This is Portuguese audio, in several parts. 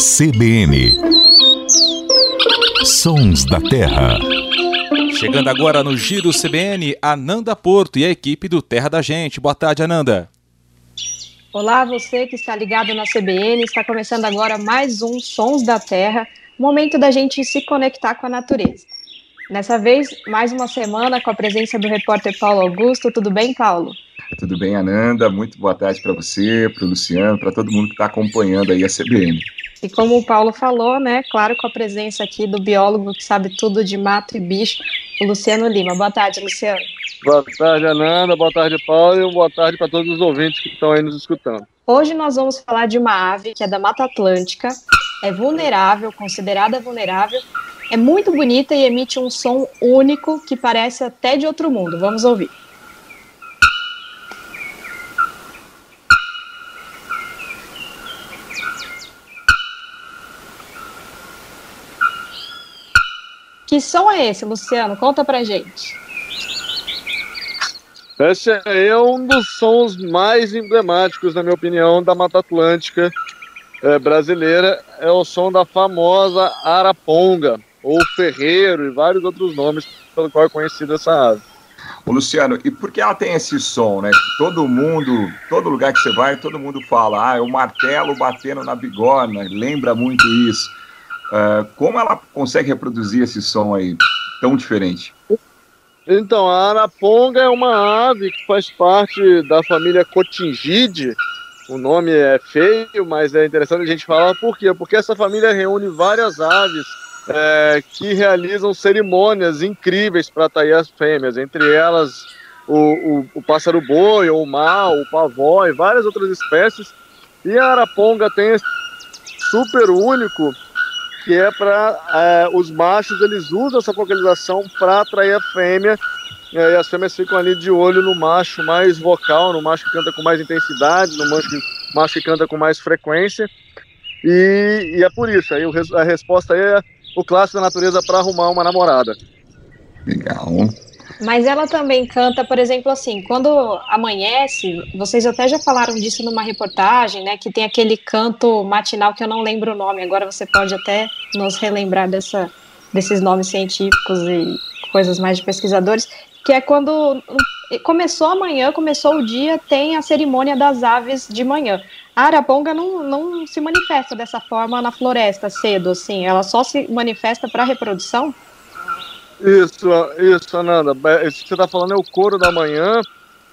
CBN Sons da Terra. Chegando agora no Giro CBN, Ananda Porto e a equipe do Terra da Gente. Boa tarde, Ananda. Olá, você que está ligado na CBN. Está começando agora mais um Sons da Terra, momento da gente se conectar com a natureza. Nessa vez, mais uma semana com a presença do repórter Paulo Augusto. Tudo bem, Paulo? Tudo bem, Ananda? Muito boa tarde para você, para o Luciano, para todo mundo que está acompanhando aí a CBN. E como o Paulo falou, né, claro, com a presença aqui do biólogo que sabe tudo de mato e bicho, o Luciano Lima. Boa tarde, Luciano. Boa tarde, Ananda. Boa tarde, Paulo. E boa tarde para todos os ouvintes que estão aí nos escutando. Hoje nós vamos falar de uma ave que é da Mata Atlântica, é vulnerável, considerada vulnerável, é muito bonita e emite um som único que parece até de outro mundo. Vamos ouvir. Que som é esse, Luciano? Conta pra gente. Esse é um dos sons mais emblemáticos, na minha opinião, da Mata Atlântica é, brasileira. É o som da famosa araponga, ou ferreiro, e vários outros nomes pelo qual é conhecida essa ave. Ô Luciano, e por que ela tem esse som, né? Todo mundo, todo lugar que você vai, todo mundo fala, ah, é o martelo batendo na bigorna, lembra muito isso. Uh, como ela consegue reproduzir esse som aí tão diferente? Então, a araponga é uma ave que faz parte da família Cotingide. O nome é feio, mas é interessante a gente falar por quê? Porque essa família reúne várias aves é, que realizam cerimônias incríveis para atrair as fêmeas, entre elas o, o, o pássaro boi, ou o mal, o pavó e várias outras espécies. E a araponga tem esse super único que é para é, os machos eles usam essa vocalização para atrair a fêmea e as fêmeas ficam ali de olho no macho mais vocal, no macho que canta com mais intensidade, no macho que, macho que canta com mais frequência e, e é por isso aí a resposta é o clássico da natureza para arrumar uma namorada. Legal. Mas ela também canta, por exemplo, assim, quando amanhece, vocês até já falaram disso numa reportagem, né? Que tem aquele canto matinal que eu não lembro o nome. Agora você pode até nos relembrar dessa, desses nomes científicos e coisas mais de pesquisadores, que é quando começou amanhã, começou o dia, tem a cerimônia das aves de manhã. A araponga não, não se manifesta dessa forma na floresta cedo, assim, ela só se manifesta para reprodução? Isso, isso, Ananda. Isso que você está falando é o coro da manhã,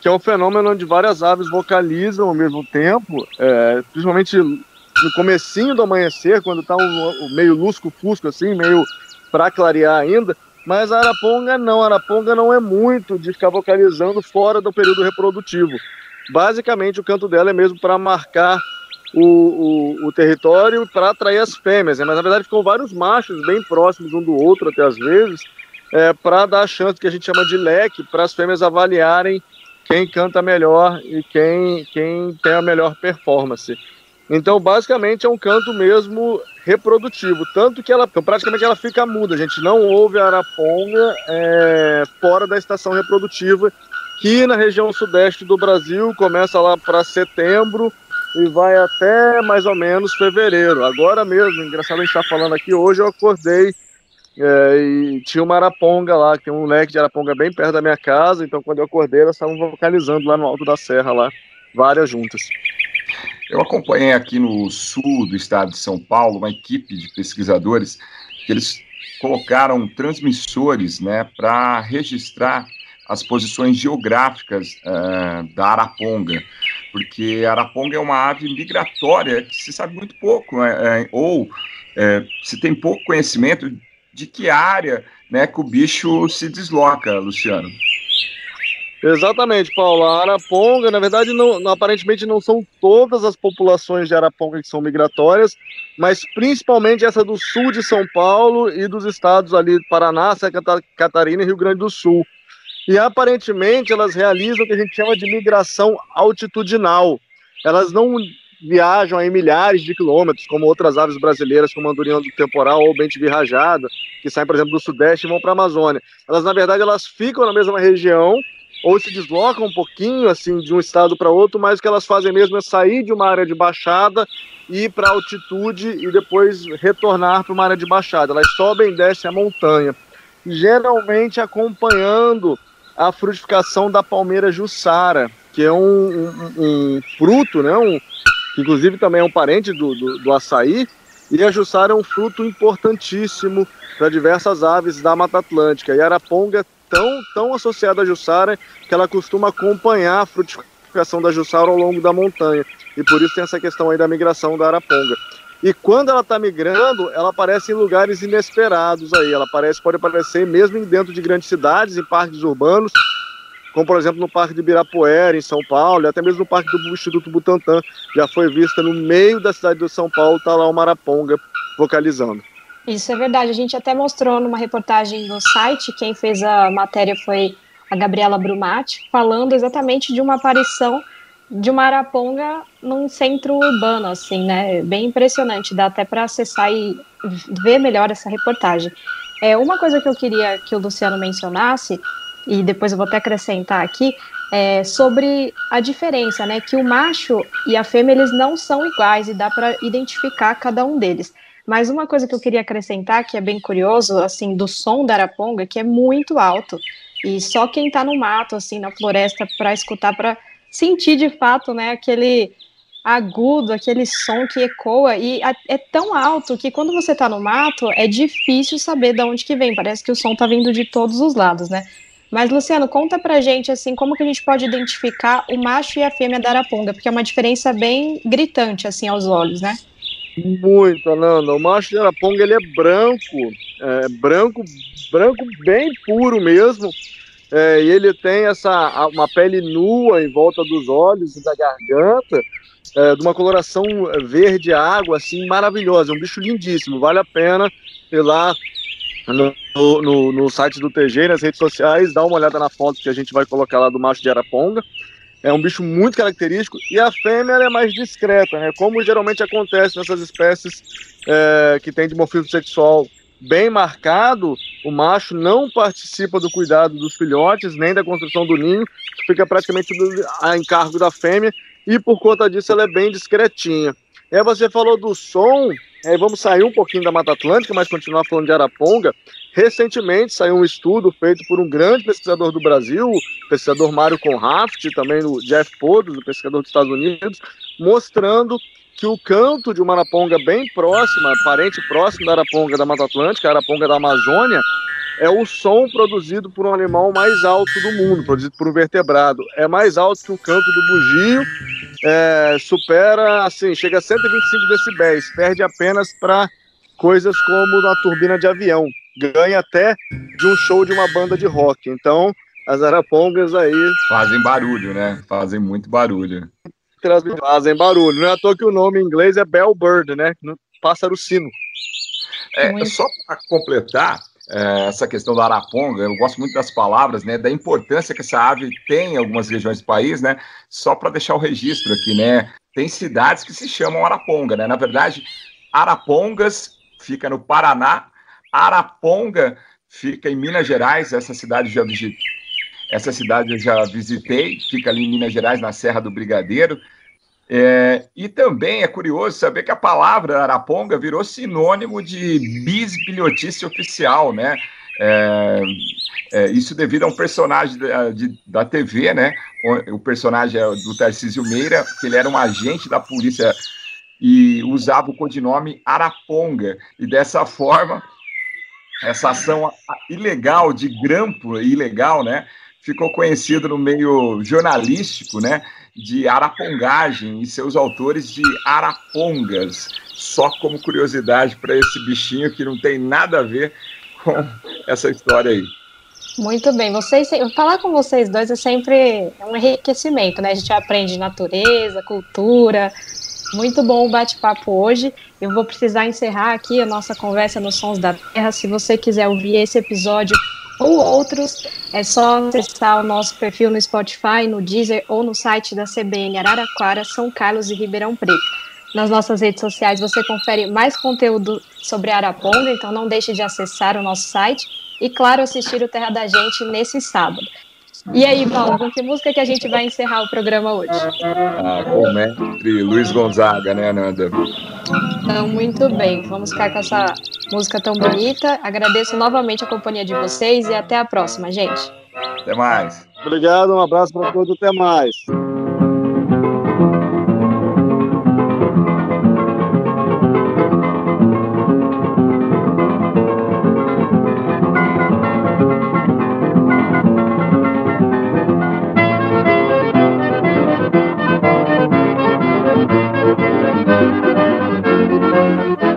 que é um fenômeno onde várias aves vocalizam ao mesmo tempo, é, principalmente no comecinho do amanhecer, quando está um, meio lusco-fusco, assim, meio para clarear ainda. Mas a araponga não, a araponga não é muito de ficar vocalizando fora do período reprodutivo. Basicamente, o canto dela é mesmo para marcar o, o, o território para atrair as fêmeas, né? mas na verdade ficam vários machos bem próximos um do outro até às vezes, é, para dar a chance que a gente chama de leque para as fêmeas avaliarem quem canta melhor e quem, quem tem a melhor performance. Então, basicamente, é um canto mesmo reprodutivo, tanto que ela praticamente ela fica muda. A gente não ouve a araponga é, fora da estação reprodutiva, que na região sudeste do Brasil começa lá para setembro e vai até mais ou menos fevereiro. Agora mesmo, engraçado a gente estar tá falando aqui, hoje eu acordei é, e tinha uma araponga lá, que tem um leque de araponga bem perto da minha casa, então quando eu acordei, elas estavam vocalizando lá no alto da serra, lá, várias juntas. Eu acompanhei aqui no sul do estado de São Paulo uma equipe de pesquisadores que eles colocaram transmissores né, para registrar as posições geográficas uh, da araponga, porque a araponga é uma ave migratória que se sabe muito pouco, né, ou é, se tem pouco conhecimento de que área né, que o bicho se desloca, Luciano. Exatamente, Paulo. A araponga, na verdade, não, aparentemente não são todas as populações de araponga que são migratórias, mas principalmente essa do sul de São Paulo e dos estados ali Paraná, Santa Catarina e Rio Grande do Sul. E aparentemente elas realizam o que a gente chama de migração altitudinal. Elas não viajam aí milhares de quilômetros, como outras aves brasileiras, como a andorinha do temporal ou bente virrajada, que saem, por exemplo, do sudeste e vão para a Amazônia. Elas, na verdade, elas ficam na mesma região ou se deslocam um pouquinho assim de um estado para outro, mas o que elas fazem mesmo é sair de uma área de baixada ir para altitude e depois retornar para uma área de baixada. Elas sobem e descem a montanha, geralmente acompanhando a frutificação da palmeira jussara, que é um, um, um fruto, né, um, que inclusive também é um parente do, do, do açaí, e a jussara é um fruto importantíssimo para diversas aves da Mata Atlântica. E a araponga é tão, tão associada à jussara que ela costuma acompanhar a frutificação da jussara ao longo da montanha. E por isso tem essa questão aí da migração da araponga. E quando ela está migrando, ela aparece em lugares inesperados aí. Ela aparece, pode aparecer mesmo dentro de grandes cidades, em parques urbanos, como por exemplo no Parque de Ibirapuera, em São Paulo, e até mesmo no Parque do Instituto Butantan. Já foi vista no meio da cidade de São Paulo, está lá uma araponga vocalizando. Isso é verdade. A gente até mostrou numa reportagem no site, quem fez a matéria foi a Gabriela Brumati, falando exatamente de uma aparição de uma araponga num centro urbano, assim, né? Bem impressionante, dá até para acessar e ver melhor essa reportagem. É uma coisa que eu queria que o Luciano mencionasse e depois eu vou até acrescentar aqui é sobre a diferença, né? Que o macho e a fêmea eles não são iguais e dá para identificar cada um deles. Mas uma coisa que eu queria acrescentar, que é bem curioso, assim, do som da araponga, que é muito alto. E só quem está no mato, assim, na floresta, para escutar, para sentir de fato, né, aquele agudo, aquele som que ecoa, e é tão alto que quando você está no mato, é difícil saber de onde que vem, parece que o som está vindo de todos os lados, né? Mas, Luciano, conta pra gente, assim, como que a gente pode identificar o macho e a fêmea da araponga, porque é uma diferença bem gritante, assim, aos olhos, né? Muito, Ananda. O macho de araponga, ele é branco, é, branco, branco bem puro mesmo, é, e ele tem essa uma pele nua em volta dos olhos e da garganta, é, de uma coloração verde água, assim, maravilhosa. É um bicho lindíssimo, vale a pena ir lá no, no, no site do TG, nas redes sociais, dá uma olhada na foto que a gente vai colocar lá do macho de Araponga. É um bicho muito característico e a fêmea é mais discreta, né? Como geralmente acontece nessas espécies é, que têm dimorfismo sexual bem marcado, o macho não participa do cuidado dos filhotes, nem da construção do ninho, fica praticamente a encargo da fêmea, e por conta disso ela é bem discretinha. É, você falou do som, é, vamos sair um pouquinho da Mata Atlântica, mas continuar falando de Araponga. Recentemente saiu um estudo feito por um grande pesquisador do Brasil, o pesquisador Mário Conraft, também o Jeff Podos, o pesquisador dos Estados Unidos, mostrando que o canto de uma araponga bem próxima, parente próximo da araponga da Mata Atlântica, a araponga da Amazônia, é o som produzido por um animal mais alto do mundo, produzido por um vertebrado. É mais alto que o canto do bugio, é, supera, assim, chega a 125 decibéis, perde apenas para coisas como na turbina de avião. Ganha até de um show de uma banda de rock. Então, as arapongas aí. Fazem barulho, né? Fazem muito barulho fazem barulho. Não é à toa que o nome em inglês é Bellbird, né? Pássaro sino. É, só para completar é, essa questão da araponga, eu gosto muito das palavras, né? Da importância que essa ave tem em algumas regiões do país, né? Só para deixar o registro aqui, né? Tem cidades que se chamam araponga, né? Na verdade, Arapongas fica no Paraná, Araponga fica em Minas Gerais, essa cidade já visitei. Essa cidade eu já visitei, fica ali em Minas Gerais, na Serra do Brigadeiro. É, e também é curioso saber que a palavra araponga virou sinônimo de bisbilhotice oficial, né? É, é, isso devido a um personagem da, de, da TV, né? O, o, personagem é do Tarcísio Meira, que ele era um agente da polícia e usava o codinome Araponga. E dessa forma, essa ação ilegal, de grampo ilegal, né? Ficou conhecido no meio jornalístico, né? De arapongagem e seus autores de arapongas. Só como curiosidade para esse bichinho que não tem nada a ver com essa história aí. Muito bem, vocês falar com vocês dois é sempre um enriquecimento, né? A gente aprende natureza, cultura. Muito bom o bate-papo hoje. Eu vou precisar encerrar aqui a nossa conversa nos Sons da Terra. Se você quiser ouvir esse episódio ou outros, é só acessar o nosso perfil no Spotify, no Deezer ou no site da CBN Araraquara, São Carlos e Ribeirão Preto. Nas nossas redes sociais você confere mais conteúdo sobre Araponga, então não deixe de acessar o nosso site e, claro, assistir o Terra da Gente nesse sábado. E aí, Paulo, com que música que a gente vai encerrar o programa hoje? Ah, com o mestre Luiz Gonzaga, né, Ananda? Então, muito bem. Vamos ficar com essa música tão bonita. Agradeço novamente a companhia de vocês e até a próxima, gente. Até mais. Obrigado, um abraço para todos, até mais.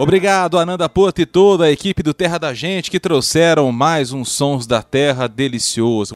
Obrigado, Ananda Porto e toda a equipe do Terra da Gente que trouxeram mais uns sons da terra delicioso.